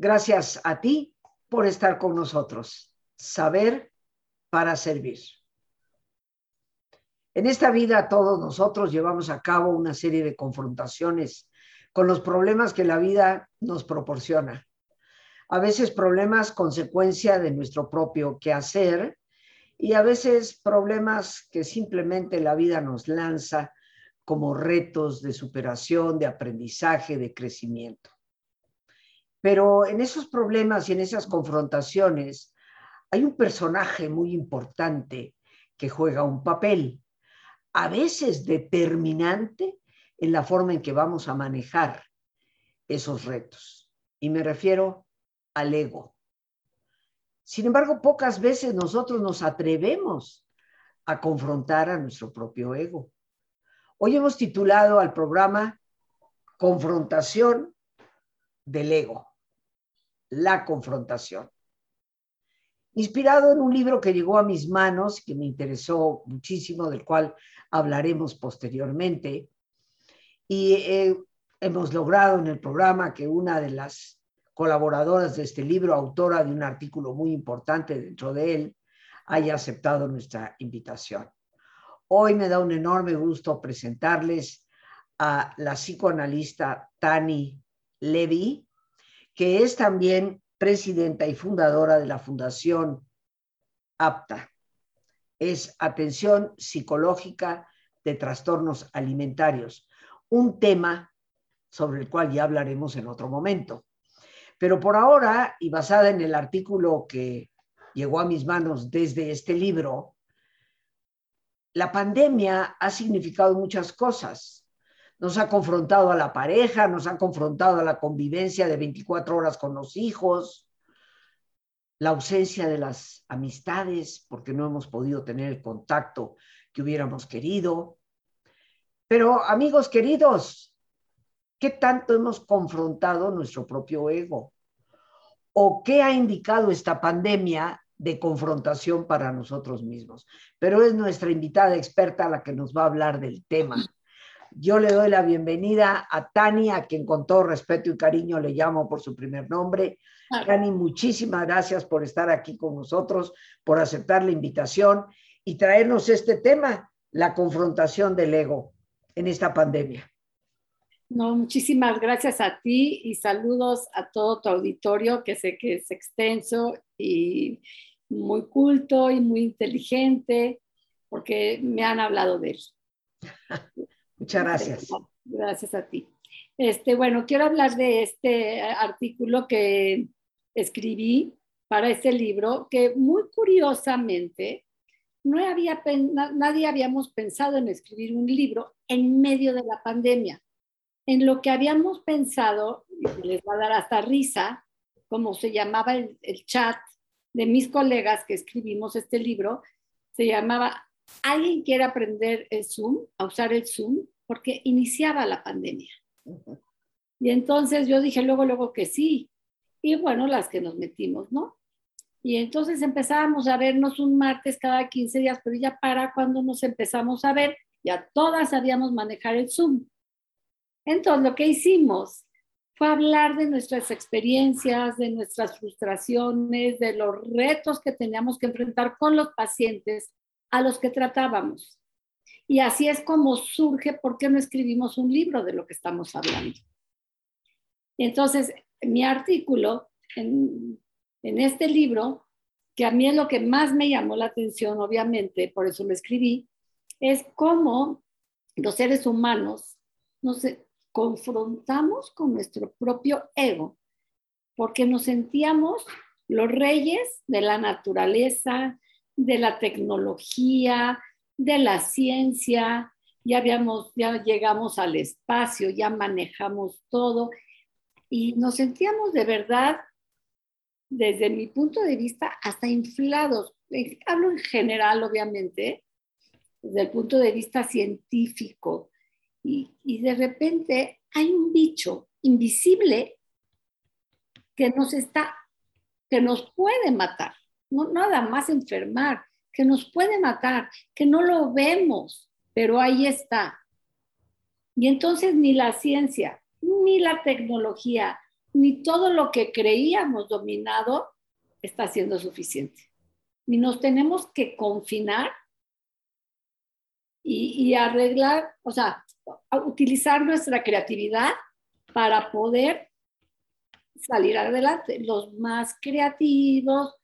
Gracias a ti por estar con nosotros. Saber para servir. En esta vida todos nosotros llevamos a cabo una serie de confrontaciones con los problemas que la vida nos proporciona. A veces problemas consecuencia de nuestro propio quehacer y a veces problemas que simplemente la vida nos lanza como retos de superación, de aprendizaje, de crecimiento. Pero en esos problemas y en esas confrontaciones hay un personaje muy importante que juega un papel, a veces determinante en la forma en que vamos a manejar esos retos. Y me refiero al ego. Sin embargo, pocas veces nosotros nos atrevemos a confrontar a nuestro propio ego. Hoy hemos titulado al programa Confrontación del ego, la confrontación. Inspirado en un libro que llegó a mis manos, que me interesó muchísimo, del cual hablaremos posteriormente, y eh, hemos logrado en el programa que una de las colaboradoras de este libro, autora de un artículo muy importante dentro de él, haya aceptado nuestra invitación. Hoy me da un enorme gusto presentarles a la psicoanalista Tani Levy, que es también presidenta y fundadora de la Fundación APTA. Es Atención Psicológica de Trastornos Alimentarios, un tema sobre el cual ya hablaremos en otro momento. Pero por ahora, y basada en el artículo que llegó a mis manos desde este libro, la pandemia ha significado muchas cosas. Nos ha confrontado a la pareja, nos ha confrontado a la convivencia de 24 horas con los hijos, la ausencia de las amistades, porque no hemos podido tener el contacto que hubiéramos querido. Pero amigos queridos, ¿qué tanto hemos confrontado nuestro propio ego? ¿O qué ha indicado esta pandemia de confrontación para nosotros mismos. Pero es nuestra invitada experta la que nos va a hablar del tema. Yo le doy la bienvenida a Tani, a quien con todo respeto y cariño le llamo por su primer nombre. Tani, muchísimas gracias por estar aquí con nosotros, por aceptar la invitación y traernos este tema, la confrontación del ego en esta pandemia. No, muchísimas gracias a ti y saludos a todo tu auditorio, que sé que es extenso y muy culto y muy inteligente, porque me han hablado de él. Muchas gracias. Gracias a ti. Este, bueno, quiero hablar de este artículo que escribí para este libro, que muy curiosamente no había, nadie habíamos pensado en escribir un libro en medio de la pandemia. En lo que habíamos pensado, y les va a dar hasta risa, como se llamaba el, el chat de mis colegas que escribimos este libro, se llamaba ¿Alguien quiere aprender el Zoom, a usar el Zoom? Porque iniciaba la pandemia. Y entonces yo dije luego, luego que sí. Y bueno, las que nos metimos, ¿no? Y entonces empezábamos a vernos un martes cada 15 días, pero ya para cuando nos empezamos a ver, ya todas sabíamos manejar el Zoom. Entonces lo que hicimos fue hablar de nuestras experiencias, de nuestras frustraciones, de los retos que teníamos que enfrentar con los pacientes a los que tratábamos. Y así es como surge por qué no escribimos un libro de lo que estamos hablando. Entonces, mi artículo en, en este libro, que a mí es lo que más me llamó la atención, obviamente, por eso lo escribí, es cómo los seres humanos nos, confrontamos con nuestro propio ego, porque nos sentíamos los reyes de la naturaleza, de la tecnología, de la ciencia, ya habíamos, ya llegamos al espacio, ya manejamos todo. Y nos sentíamos de verdad, desde mi punto de vista, hasta inflados. Eh, hablo en general, obviamente, desde el punto de vista científico, y, de repente hay un bicho invisible que nos está, que nos puede matar, no nada más enfermar, que nos puede matar, que no lo vemos, pero ahí está. Y entonces ni la ciencia, ni la tecnología, ni todo lo que creíamos dominado está siendo suficiente. Ni nos tenemos que confinar y, arreglar, o sea, utilizar nuestra creatividad para poder salir adelante. Los más creativos,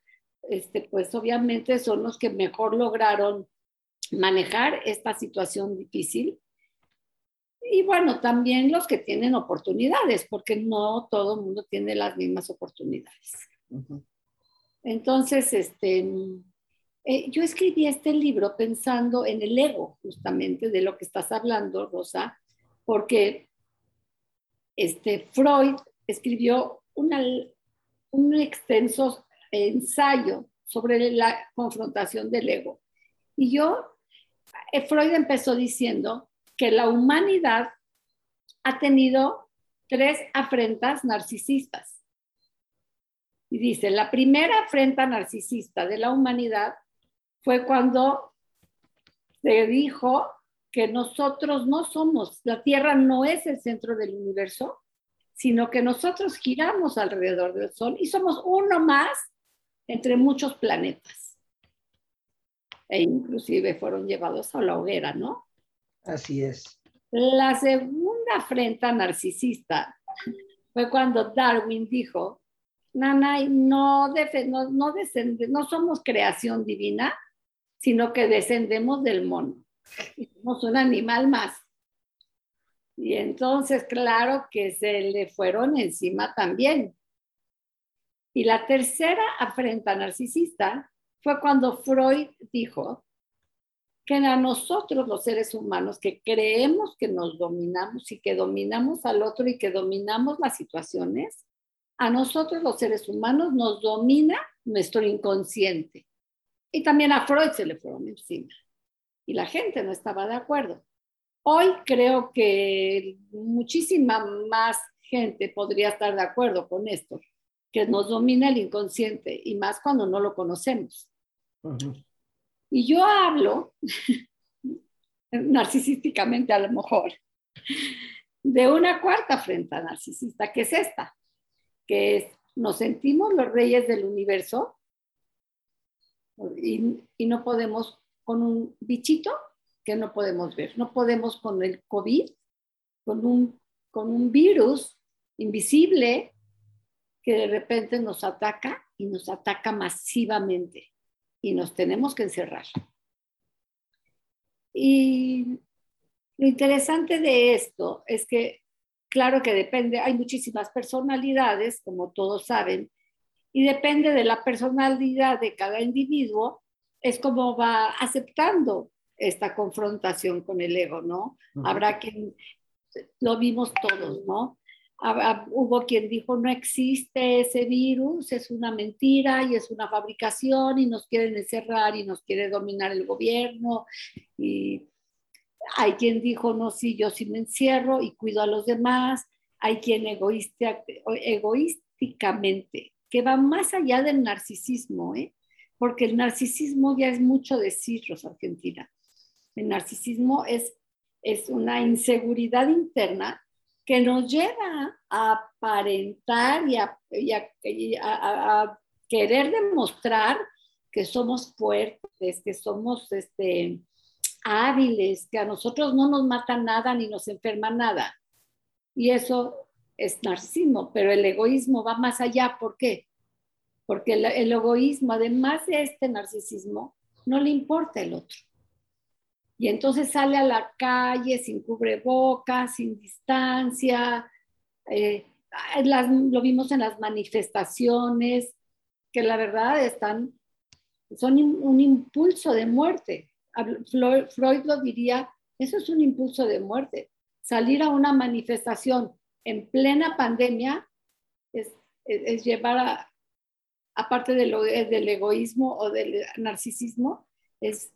este, pues obviamente son los que mejor lograron manejar esta situación difícil. Y bueno, también los que tienen oportunidades, porque no todo el mundo tiene las mismas oportunidades. Entonces, este, eh, yo escribí este libro pensando en el ego, justamente de lo que estás hablando, Rosa, porque este, Freud escribió un extenso ensayo sobre la confrontación del ego. Y yo, eh, Freud empezó diciendo que la humanidad ha tenido tres afrentas narcisistas. Y dice, la primera afrenta narcisista de la humanidad fue cuando se dijo que nosotros no somos, la Tierra no es el centro del universo, sino que nosotros giramos alrededor del Sol y somos uno más entre muchos planetas. E inclusive fueron llevados a la hoguera, ¿no? Así es. La segunda afrenta narcisista fue cuando Darwin dijo, Nanay, no, no, no, no somos creación divina, sino que descendemos del mono. Somos un animal más. Y entonces, claro que se le fueron encima también. Y la tercera afrenta narcisista fue cuando Freud dijo que a nosotros los seres humanos que creemos que nos dominamos y que dominamos al otro y que dominamos las situaciones, a nosotros los seres humanos nos domina nuestro inconsciente. Y también a Freud se le fueron encima. Y la gente no estaba de acuerdo. Hoy creo que muchísima más gente podría estar de acuerdo con esto, que nos domina el inconsciente y más cuando no lo conocemos. Y yo hablo, narcisísticamente a lo mejor, de una cuarta frente narcisista, que es esta, que es, nos sentimos los reyes del universo y, no podemos con un bichito que no podemos ver, no podemos con el COVID, con un, con un virus invisible que de repente nos ataca y nos ataca masivamente y nos tenemos que encerrar. Y lo interesante de esto es que, claro que depende, hay muchísimas personalidades, como todos saben, y depende de la personalidad de cada individuo, es como va aceptando esta confrontación con el ego, ¿no? Habrá quien, lo vimos todos, ¿no? Hubo quien dijo, no existe ese virus, es una mentira y es una fabricación y nos quieren encerrar y nos quiere dominar el gobierno. Y hay quien dijo, no, sí, yo sí me encierro y cuido a los demás. Hay quien egoísta, egoísticamente que va más allá del narcisismo, ¿eh? porque el narcisismo ya es mucho decir, Rosa Argentina. El narcisismo es, es una inseguridad interna que nos lleva a aparentar y a, querer demostrar que somos fuertes, que somos este, hábiles, que a nosotros no nos mata nada ni nos enferma nada. Y eso es narcisismo, pero el egoísmo va más allá. ¿Por qué? Porque el, egoísmo, además de este narcisismo, no le importa el otro. Y entonces sale a la calle sin cubrebocas, sin distancia. Eh, lo vimos en las manifestaciones, que la verdad están, son un impulso de muerte. Freud lo diría, eso es un impulso de muerte. Salir a una manifestación en plena pandemia es, llevar a, aparte del, del egoísmo o del narcisismo, es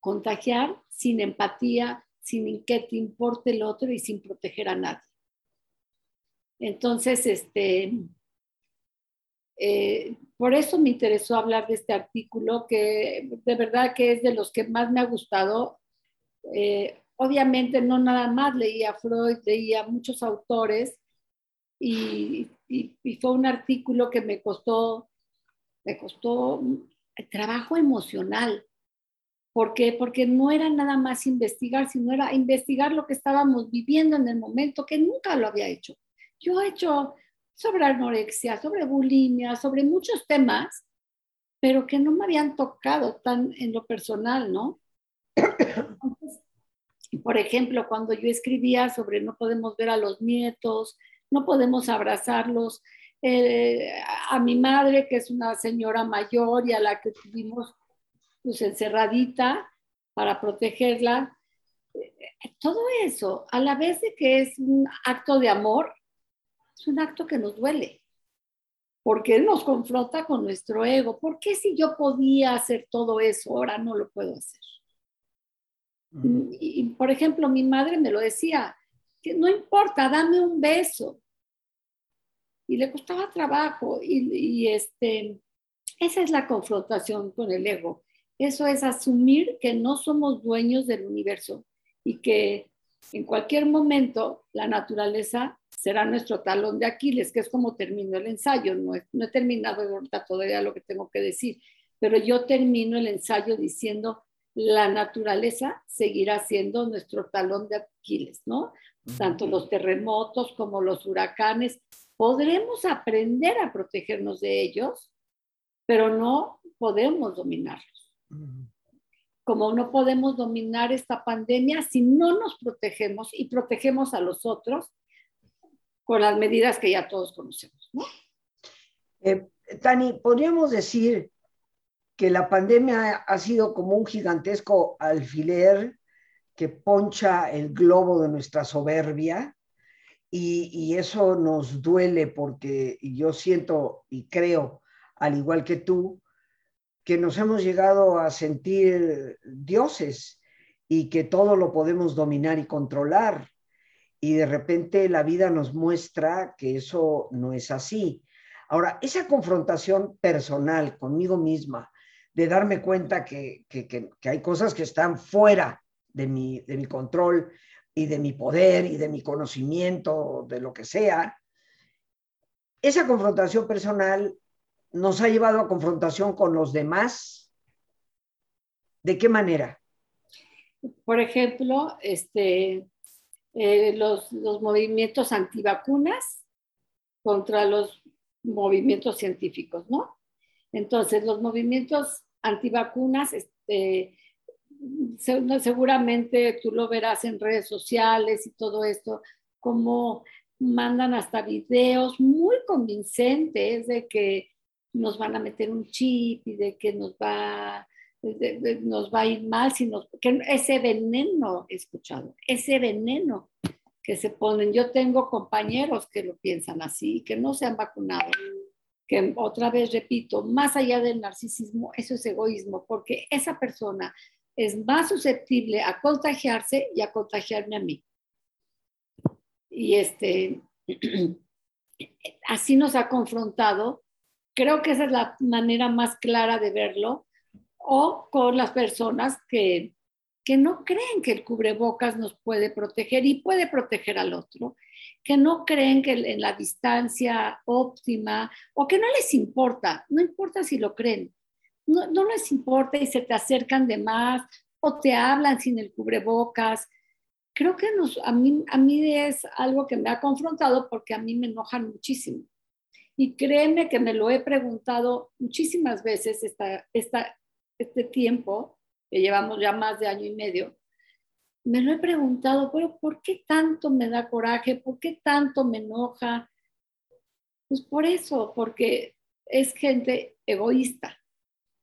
contagiar sin empatía, sin que te importe el otro y sin proteger a nadie. Entonces, este, eh, por eso me interesó hablar de este artículo, que de verdad que es de los que más me ha gustado. Eh, obviamente no nada más leía Freud, leía muchos autores y y, fue un artículo que me costó, me costó trabajo emocional. ¿Por qué? Porque no era nada más investigar, sino era investigar lo que estábamos viviendo en el momento, que nunca lo había hecho. Yo he hecho sobre anorexia, sobre bulimia, sobre muchos temas, pero que no me habían tocado tan en lo personal, ¿no? por ejemplo, cuando yo escribía sobre no podemos ver a los nietos, no podemos abrazarlos, eh, a mi madre, que es una señora mayor y a la que tuvimos pues, encerradita para protegerla, todo eso, a la vez de que es un acto de amor, es un acto que nos duele, porque nos confronta con nuestro ego. ¿Por qué si yo podía hacer todo eso, ahora no lo puedo hacer? y, por ejemplo, mi madre me lo decía, que no importa, dame un beso. Y le costaba trabajo y, y este, esa es la confrontación con el ego. Eso es asumir que no somos dueños del universo y que en cualquier momento la naturaleza será nuestro talón de Aquiles, que es como termino el ensayo. No he, no he terminado ahorita todavía lo que tengo que decir, pero yo termino el ensayo diciendo, la naturaleza seguirá siendo nuestro talón de Aquiles, ¿no? Tanto los terremotos como los huracanes. Podremos aprender a protegernos de ellos, pero no podemos dominarlos. Como no podemos dominar esta pandemia si no nos protegemos y protegemos a los otros con las medidas que ya todos conocemos. ¿no? Eh, Tani, podríamos decir que la pandemia ha sido como un gigantesco alfiler que poncha el globo de nuestra soberbia y, y, eso nos duele porque yo siento y creo, al igual que tú, que nos hemos llegado a sentir dioses y que todo lo podemos dominar y controlar y de repente la vida nos muestra que eso no es así. Ahora, esa confrontación personal conmigo misma, de darme cuenta que, que, que, hay cosas que están fuera de mi, de mi control y de mi poder y de mi conocimiento, de lo que sea, esa confrontación personal nos ha llevado a confrontación con los demás. ¿De qué manera? Por ejemplo, este, eh, los, los movimientos antivacunas contra los movimientos científicos, ¿no? Entonces, los movimientos antivacunas, este, seguramente tú lo verás en redes sociales y todo esto, como mandan hasta videos muy convincentes de que nos van a meter un chip y de que nos va, nos va a ir mal, sino que ese veneno, he escuchado, ese veneno que se ponen. Yo tengo compañeros que lo piensan así, que no se han vacunado, que otra vez repito, más allá del narcisismo, eso es egoísmo, porque esa persona es más susceptible a contagiarse y a contagiarme a mí. Y este, así nos ha confrontado. Creo que esa es la manera más clara de verlo. O con las personas que, que no creen que el cubrebocas nos puede proteger y puede proteger al otro que no creen que en la distancia óptima o que no les importa, no importa si lo creen, no, no les importa y se te acercan de más o te hablan sin el cubrebocas. Creo que nos, a, mí, a mí es algo que me ha confrontado porque a mí me enojan muchísimo. Y créeme que me lo he preguntado muchísimas veces esta, esta, este tiempo, que llevamos ya más de año y medio, me lo he preguntado, pero ¿por qué tanto me da coraje? ¿Por qué tanto me enoja? Pues por eso, porque es gente egoísta.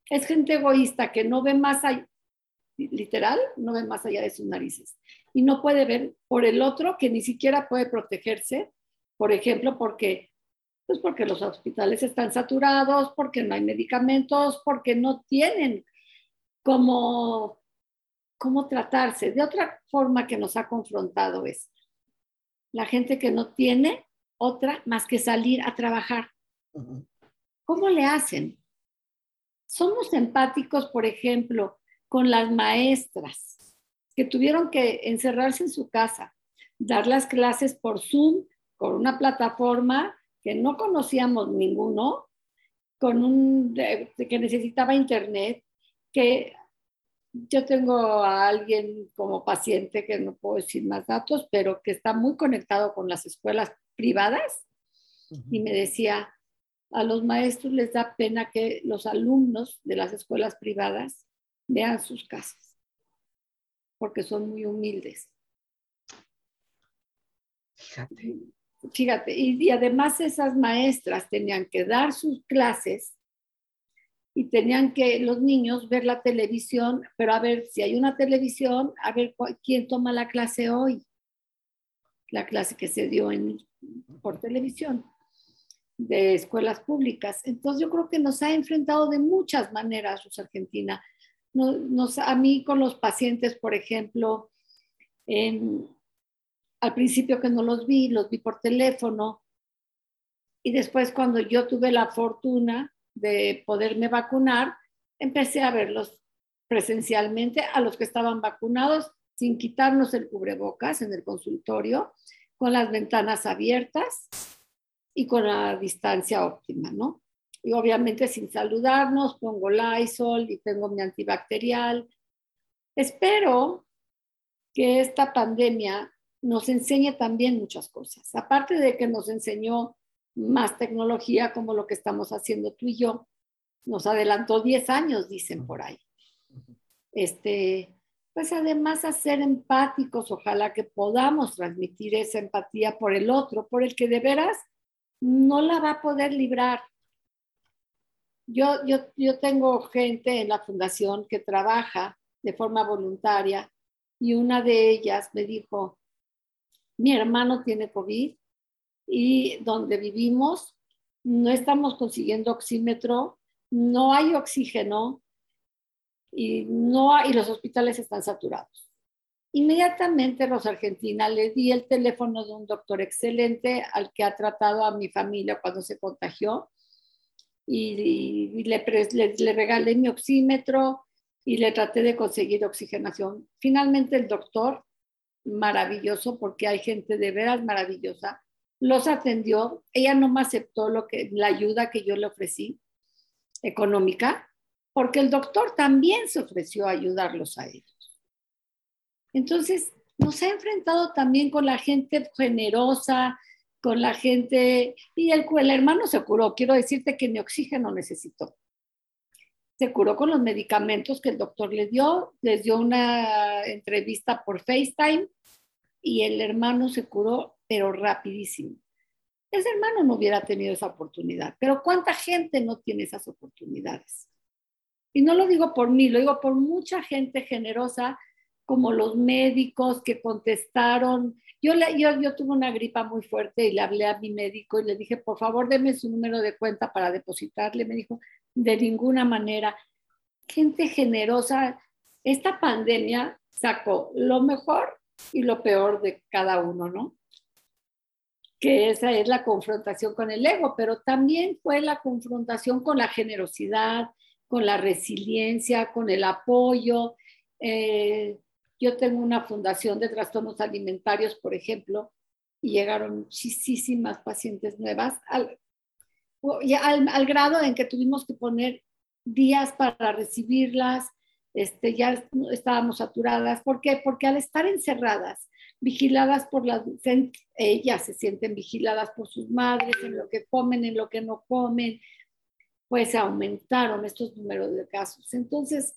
Es gente egoísta que no ve más allá, literal, no ve más allá de sus narices. Y no puede ver por el otro que ni siquiera puede protegerse, por ejemplo, porque, pues porque los hospitales están saturados, porque no hay medicamentos, porque no tienen como cómo tratarse. De otra forma que nos ha confrontado es la gente que no tiene otra más que salir a trabajar. ¿Cómo le hacen? Somos empáticos, por ejemplo, con las maestras que tuvieron que encerrarse en su casa, dar las clases por Zoom, con una plataforma que no conocíamos ninguno, con un, que necesitaba internet, que yo tengo a alguien como paciente que no puedo decir más datos, pero que está muy conectado con las escuelas privadas y me decía, a los maestros les da pena que los alumnos de las escuelas privadas vean sus casas, porque son muy humildes. Fíjate. Fíjate, y, además esas maestras tenían que dar sus clases y tenían que los niños ver la televisión, pero a ver si hay una televisión, a ver quién toma la clase hoy, la clase que se dio en, por televisión de escuelas públicas. Entonces yo creo que nos ha enfrentado de muchas maneras, Rosa Argentina. Nos, a mí con los pacientes, por ejemplo, en, al principio que no los vi, los vi por teléfono. Y después cuando yo tuve la fortuna de poderme vacunar, empecé a verlos presencialmente a los que estaban vacunados sin quitarnos el cubrebocas en el consultorio, con las ventanas abiertas y con la distancia óptima, ¿no? Y obviamente sin saludarnos, pongo Lysol y tengo mi antibacterial. Espero que esta pandemia nos enseña también muchas cosas. Aparte de que nos enseñó más tecnología como lo que estamos haciendo tú y yo, nos adelantó 10 años, dicen por ahí. Este, pues además a ser empáticos, ojalá que podamos transmitir esa empatía por el otro, por el que de veras no la va a poder librar. Yo, yo, yo tengo gente en la fundación que trabaja de forma voluntaria y una de ellas me dijo, mi hermano tiene COVID y donde vivimos no estamos consiguiendo oxímetro, no hay oxígeno y, no y los hospitales están saturados. Inmediatamente, Rosa Argentina, le di el teléfono de un doctor excelente al que ha tratado a mi familia cuando se contagió y, le regalé mi oxímetro y le traté de conseguir oxigenación. Finalmente el doctor maravilloso porque hay gente de veras maravillosa. Los atendió, ella no me aceptó lo que, la ayuda que yo le ofrecí económica, porque el doctor también se ofreció a ayudarlos a ellos. Entonces, nos ha enfrentado también con la gente generosa, con la gente, y el, el hermano se curó, quiero decirte que ni oxígeno necesitó. Se curó con los medicamentos que el doctor le dio, les dio una entrevista por FaceTime y el hermano se curó, pero rapidísimo. Ese hermano no hubiera tenido esa oportunidad, pero ¿cuánta gente no tiene esas oportunidades? Y no lo digo por mí, lo digo por mucha gente generosa, como los médicos que contestaron. Yo, le, yo, yo tuve una gripa muy fuerte y le hablé a mi médico y le dije, por favor, deme su número de cuenta para depositarle. Me dijo, de ninguna manera. Gente generosa. Esta pandemia sacó lo mejor y lo peor de cada uno, ¿no? Que esa es la confrontación con el ego, pero también fue la confrontación con la generosidad, con la resiliencia, con el apoyo. Eh, yo tengo una fundación de trastornos alimentarios, por ejemplo, y llegaron muchísimas pacientes nuevas al, al, al grado en que tuvimos que poner días para recibirlas, este, ya estábamos saturadas. ¿Por qué? Porque al estar encerradas, vigiladas por las, ellas se sienten vigiladas por sus madres, en lo que comen, en lo que no comen, pues aumentaron estos números de casos. Entonces,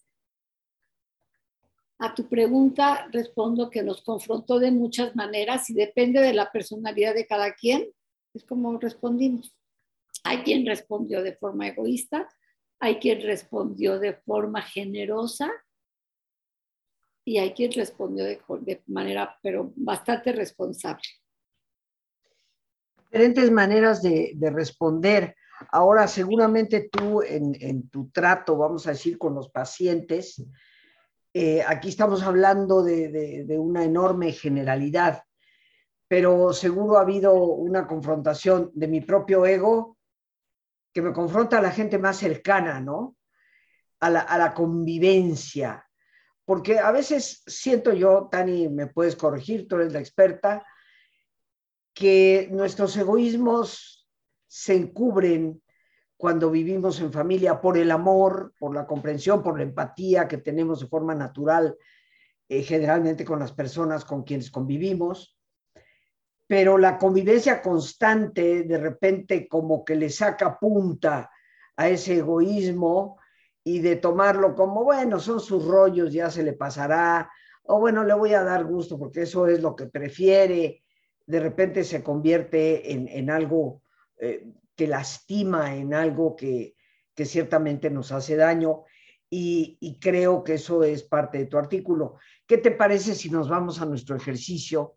a tu pregunta respondo que nos confrontó de muchas maneras y depende de la personalidad de cada quien, es como respondimos. Hay quien respondió de forma egoísta, hay quien respondió de forma generosa y hay quien respondió de, manera, pero bastante responsable. Diferentes maneras de, responder. Ahora, seguramente tú en, tu trato, vamos a decir, con los pacientes, eh, aquí estamos hablando de, de, una enorme generalidad, pero seguro ha habido una confrontación de mi propio ego que me confronta a la gente más cercana, ¿no? A la, convivencia. Porque a veces siento yo, Tani, me puedes corregir, tú eres la experta, que nuestros egoísmos se encubren cuando vivimos en familia por el amor, por la comprensión, por la empatía que tenemos de forma natural, eh, generalmente con las personas con quienes convivimos. Pero la convivencia constante de repente como que le saca punta a ese egoísmo y de tomarlo como, bueno, son sus rollos, ya se le pasará, o bueno, le voy a dar gusto porque eso es lo que prefiere, de repente se convierte en, algo eh, que lastima, en algo que, ciertamente nos hace daño. Y, creo que eso es parte de tu artículo. ¿Qué te parece si nos vamos a nuestro ejercicio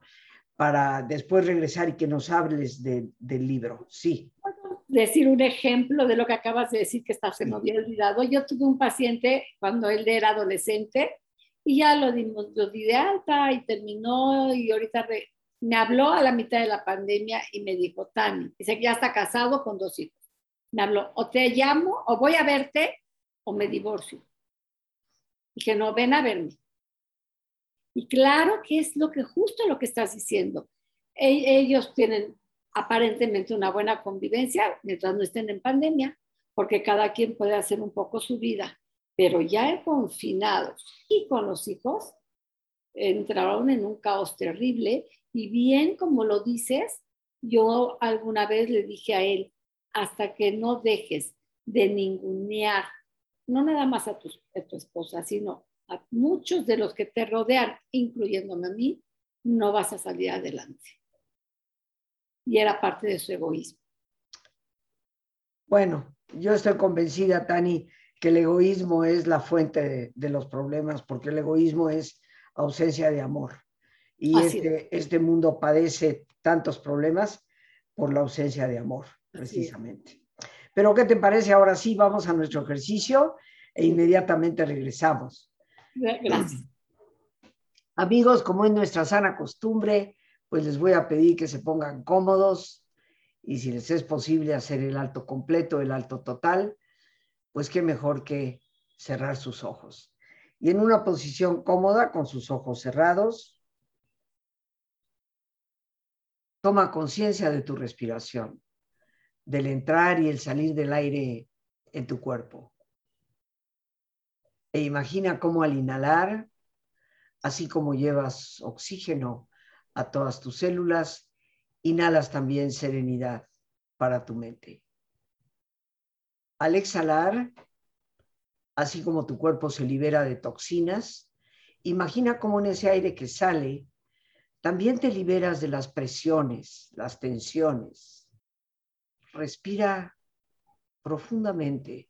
para después regresar y que nos hables del libro? Sí. Decir un ejemplo de lo que acabas de decir que está, se me había olvidado. Yo tuve un paciente cuando él era adolescente y ya lo dimos, lo di de alta y terminó y ahorita me habló a la mitad de la pandemia y me dijo, Tani, dice que ya está casado con dos hijos. Me habló, o te llamo, o voy a verte, o me divorcio. Y que no, ven a verme. Y claro que es lo que justo lo que estás diciendo. E, ellos tienen aparentemente una buena convivencia mientras no estén en pandemia, porque cada quien puede hacer un poco su vida, pero ya confinados y con los hijos, entraron en un caos terrible y bien como lo dices, yo alguna vez le dije a él, hasta que no dejes de ningunear, no nada más a tu, esposa, sino a muchos de los que te rodean, incluyéndome a mí, no vas a salir adelante. Y era parte de su egoísmo. Bueno, yo estoy convencida, Tani, que el egoísmo es la fuente de los problemas, porque el egoísmo es ausencia de amor. Y este, este, mundo padece tantos problemas por la ausencia de amor, precisamente. Pero ¿qué te parece? Ahora sí, vamos a nuestro ejercicio e inmediatamente regresamos. Gracias. Amigos, como es nuestra sana costumbre, pues les voy a pedir que se pongan cómodos y si les es posible hacer el alto completo, el alto total, pues qué mejor que cerrar sus ojos y en una posición cómoda con sus ojos cerrados. Toma conciencia de tu respiración, del entrar y el salir del aire en tu cuerpo. E imagina cómo al inhalar, así como llevas oxígeno a todas tus células, inhalas también serenidad para tu mente. Al exhalar, así como tu cuerpo se libera de toxinas, imagina cómo en ese aire que sale, también te liberas de las presiones, las tensiones. Respira profundamente.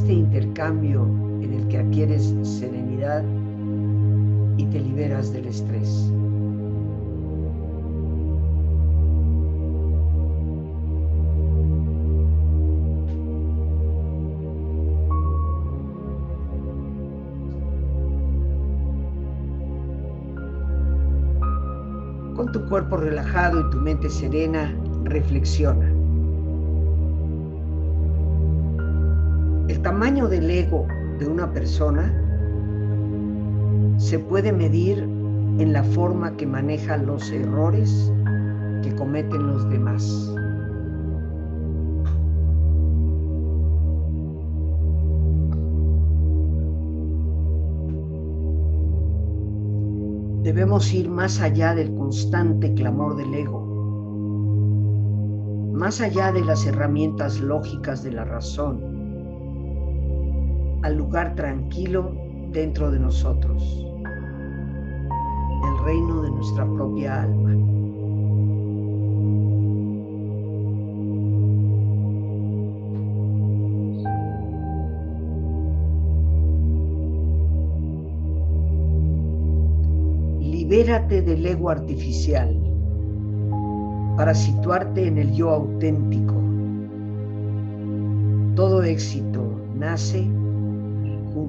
Este intercambio en el que adquieres serenidad y te liberas del estrés. Con tu cuerpo relajado y tu mente serena, reflexiona. El tamaño del ego de una persona se puede medir en la forma que maneja los errores que cometen los demás. Debemos ir más allá del constante clamor del ego, más allá de las herramientas lógicas de la razón al lugar tranquilo dentro de nosotros, el reino de nuestra propia alma. Libérate del ego artificial para situarte en el yo auténtico. Todo éxito nace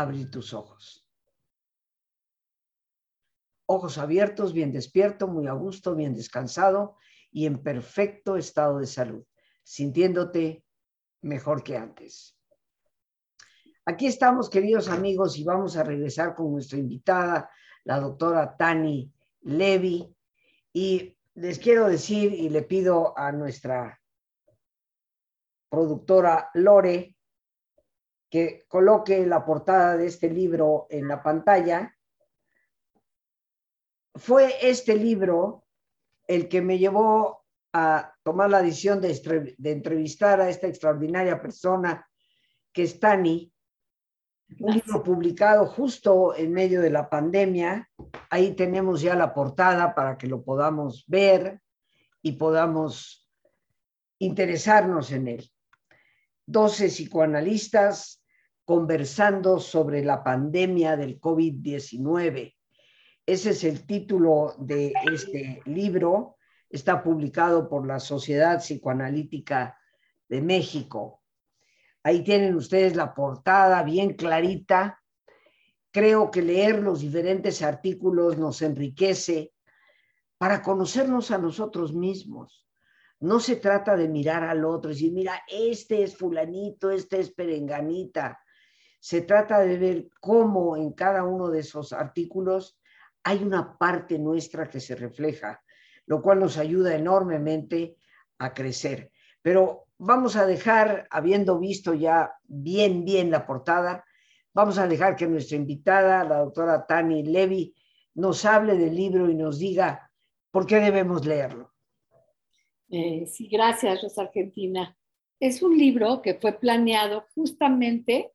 abrir tus ojos. Ojos abiertos, bien despierto, muy a gusto, bien descansado y en perfecto estado de salud, sintiéndote mejor que antes. Aquí estamos, queridos amigos, y vamos a regresar con nuestra invitada, la doctora Tani Levy. Y les quiero decir y le pido a nuestra productora Lore que coloque la portada de este libro en la pantalla. Fue este libro el que me llevó a tomar la decisión de, entrevistar a esta extraordinaria persona que es Tani, un libro publicado justo en medio de la pandemia. Ahí tenemos ya la portada para que lo podamos ver y podamos interesarnos en él. 12 psicoanalistas conversando sobre la pandemia del COVID-19. Ese es el título de este libro. Está publicado por la Sociedad Psicoanalítica de México. Ahí tienen ustedes la portada bien clarita. Creo que leer los diferentes artículos nos enriquece para conocernos a nosotros mismos. No se trata de mirar al otro y decir, mira, este es fulanito, este es perenganita. Se trata de ver cómo en cada uno de esos artículos hay una parte nuestra que se refleja, lo cual nos ayuda enormemente a crecer. Pero vamos a dejar, habiendo visto ya bien, bien la portada, vamos a dejar que nuestra invitada, la doctora Tani Levy, nos hable del libro y nos diga por qué debemos leerlo. Eh, sí, gracias, Rosa Argentina. Es un libro que fue planeado justamente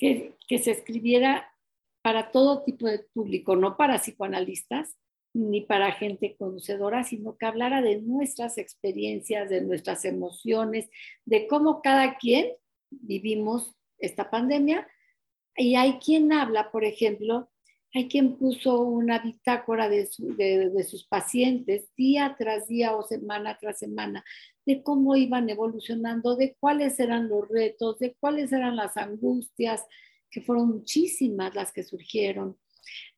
que, se escribiera para todo tipo de público, no para psicoanalistas ni para gente conocedora, sino que hablara de nuestras experiencias, de nuestras emociones, de cómo cada quien vivimos esta pandemia. Y hay quien habla, por ejemplo, hay quien puso una bitácora de, sus pacientes día tras día o semana tras semana, de cómo iban evolucionando, de cuáles eran los retos, de cuáles eran las angustias, que fueron muchísimas las que surgieron.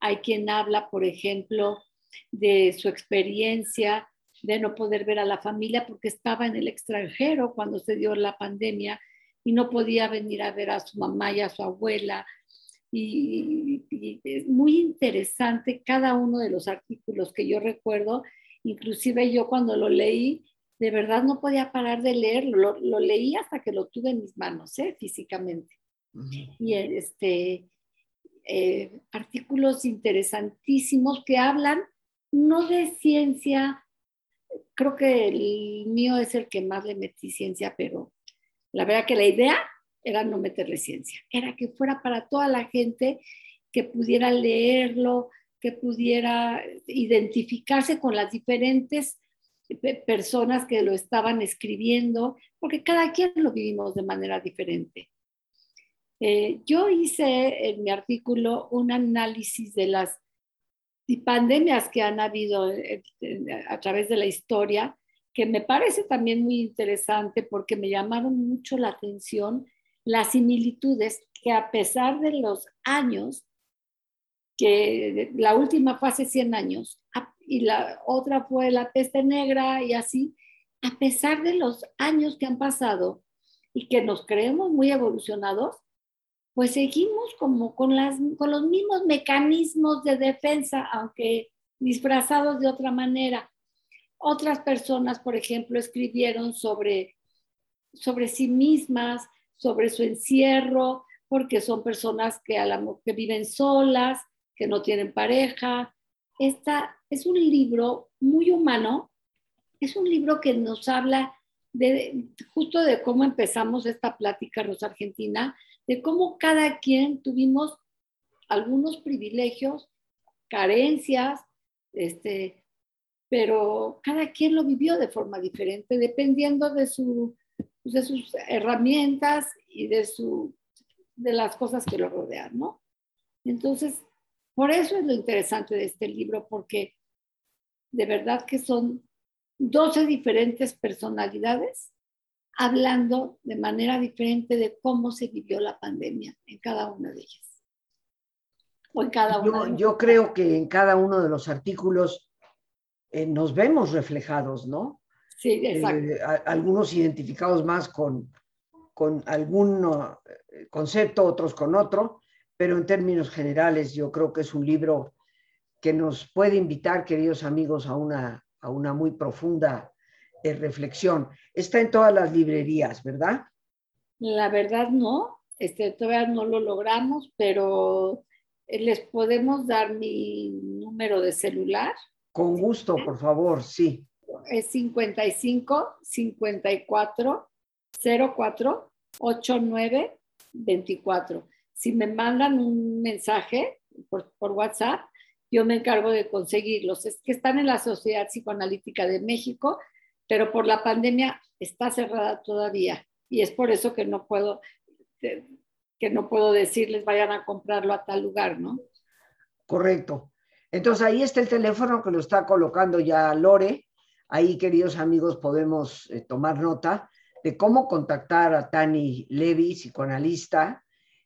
Hay quien habla, por ejemplo, de su experiencia de no poder ver a la familia porque estaba en el extranjero cuando se dio la pandemia y no podía venir a ver a su mamá y a su abuela y, es muy interesante cada uno de los artículos que yo recuerdo, inclusive yo cuando lo leí, de verdad no podía parar de leerlo, lo, leí hasta que lo tuve en mis manos, ¿eh? físicamente. Y este, eh, artículos interesantísimos que hablan no de ciencia, creo que el mío es el que más le metí ciencia, pero la verdad que la idea era no meterle ciencia, era que fuera para toda la gente que pudiera leerlo, que pudiera identificarse con las diferentes personas que lo estaban escribiendo, porque cada quien lo vivimos de manera diferente. Eh, yo hice en mi artículo un análisis de las pandemias que han habido a través de la historia, que me parece también muy interesante porque me llamaron mucho la atención las similitudes que a pesar de los años, que la última fue hace 100 años y la otra fue la peste negra y así, a pesar de los años que han pasado y que nos creemos muy evolucionados, pues seguimos como con, las, con los mismos mecanismos de defensa, aunque disfrazados de otra manera. Otras personas, por ejemplo, escribieron sobre, sobre sí mismas, sobre su encierro, porque son personas que, viven solas, que no tienen pareja. Esta es un libro muy humano, es un libro que nos habla de, justo de cómo empezamos esta plática, Rosa Argentina, de cómo cada quien tuvimos algunos privilegios, carencias, este, pero cada quien lo vivió de forma diferente, dependiendo de, su, de sus herramientas y de, su, de las cosas que lo rodean, ¿no? Entonces, por eso es lo interesante de este libro, porque de verdad que son 12 diferentes personalidades hablando de manera diferente de cómo se vivió la pandemia en cada una de ellas. O en cada una yo, creo que en cada uno de los artículos eh, nos vemos reflejados, ¿no? Sí, exacto. Eh, algunos identificados más con, con algún eh, concepto, otros con otro, pero en términos generales yo creo que es un libro que nos puede invitar, queridos amigos, a una, a una muy profunda reflexión. Está en todas las librerías, ¿verdad? La verdad no, este, todavía no lo logramos, pero les podemos dar mi número de celular con gusto, por favor, sí. Es 55 54 04 89 24. Si me mandan un mensaje por, por, WhatsApp, yo me encargo de conseguirlos. Es que están en la Sociedad Psicoanalítica de México, pero por la pandemia está cerrada todavía. Y es por eso que no puedo, que no puedo decirles vayan a comprarlo a tal lugar, ¿no? Correcto. Entonces ahí está el teléfono que lo está colocando ya Lore. Ahí, queridos amigos, podemos eh, tomar nota de cómo contactar a Tani Levy, psicoanalista,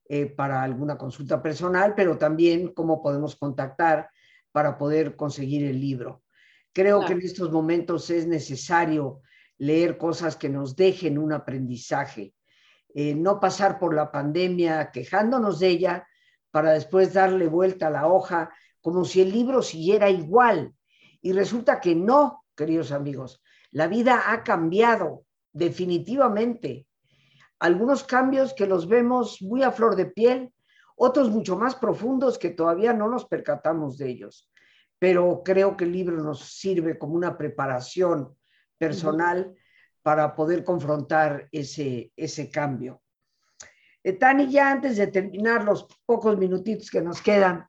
eh, para alguna consulta personal, pero también cómo podemos contactar para poder conseguir el libro. Creo que en estos momentos es necesario leer cosas que nos dejen un aprendizaje, eh, no pasar por la pandemia quejándonos de ella para después darle vuelta a la hoja como si el libro siguiera igual. Y resulta que no, queridos amigos, la vida ha cambiado definitivamente. Algunos cambios que los vemos muy a flor de piel, otros mucho más profundos que todavía no nos percatamos de ellos. Pero creo que el libro nos sirve como una preparación personal para poder confrontar ese, ese cambio. Eh, Tani, ya antes de terminar los pocos minutitos que nos quedan,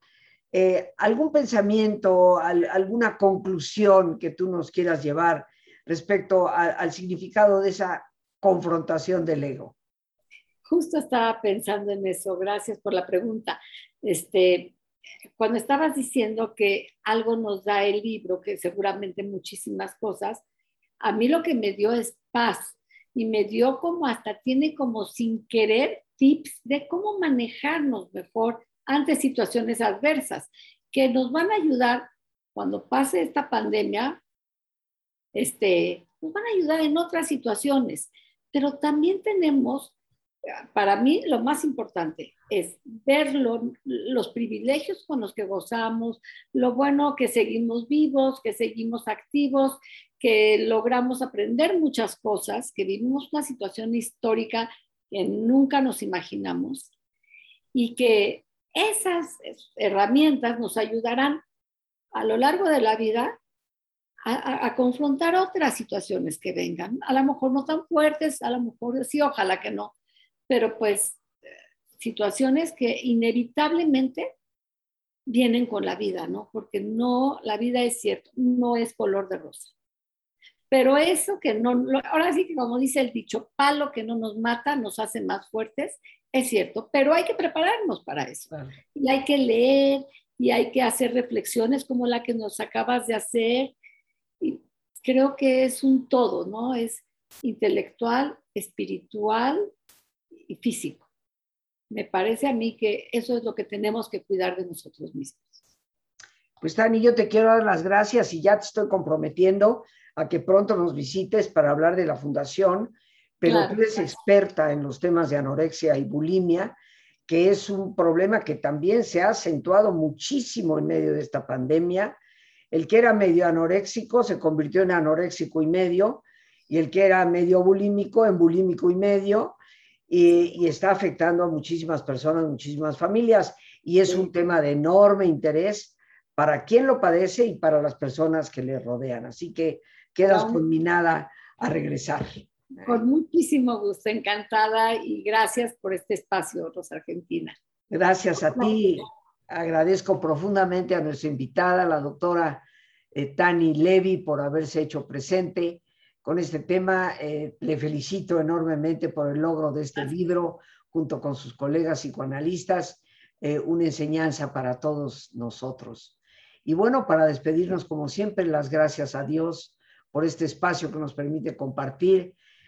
eh, ¿Algún pensamiento, alguna conclusión que tú nos quieras llevar respecto al significado de esa confrontación del ego? Justo estaba pensando en eso, gracias por la pregunta. Este, cuando estabas diciendo que algo nos da el libro, que seguramente muchísimas cosas, a mí lo que me dio es paz y me dio como hasta tiene como sin querer tips de cómo manejarnos mejor ante situaciones adversas que nos van a ayudar cuando pase esta pandemia, este, nos van a ayudar en otras situaciones. Pero también tenemos, para mí lo más importante es ver los privilegios con los que gozamos, lo bueno que seguimos vivos, que seguimos activos, que logramos aprender muchas cosas, que vivimos una situación histórica que nunca nos imaginamos y que esas herramientas nos ayudarán a lo largo de la vida a, confrontar otras situaciones que vengan. A lo mejor no tan fuertes, a lo mejor sí, ojalá que no, pero pues situaciones que inevitablemente vienen con la vida, ¿no? Porque no, la vida es cierto, no es color de rosa. Pero eso que no, ahora sí que como dice el dicho, palo que no nos mata nos hace más fuertes es cierto, pero hay que prepararnos para eso. Y hay que leer y hay que hacer reflexiones como la que nos acabas de hacer. Y creo que es un todo, ¿no? Es intelectual, espiritual y físico. Me parece a mí que eso es lo que tenemos que cuidar de nosotros mismos. Pues Tani, yo te quiero dar las gracias y ya te estoy comprometiendo a que pronto nos visites para hablar de la fundación pero tú eres experta en los temas de anorexia y bulimia, que es un problema que también se ha acentuado muchísimo en medio de esta pandemia. El que era medio anoréxico se convirtió en anoréxico y medio, y el que era medio bulímico en bulímico y medio, y, está afectando a muchísimas personas, muchísimas familias, y es un tema de enorme interés para quien lo padece y para las personas que le rodean. Así que quedas conminada a regresar. Con muchísimo gusto, encantada y gracias por este espacio, Rosa Argentina. Gracias a ti. Agradezco profundamente a nuestra invitada, la doctora eh, Tani Levy por haberse hecho presente con este tema. Eh, le felicito enormemente por el logro de este libro junto con sus colegas psicoanalistas, eh, una enseñanza para todos nosotros. Y bueno, para despedirnos, como siempre, las gracias a Dios por este espacio que nos permite compartir.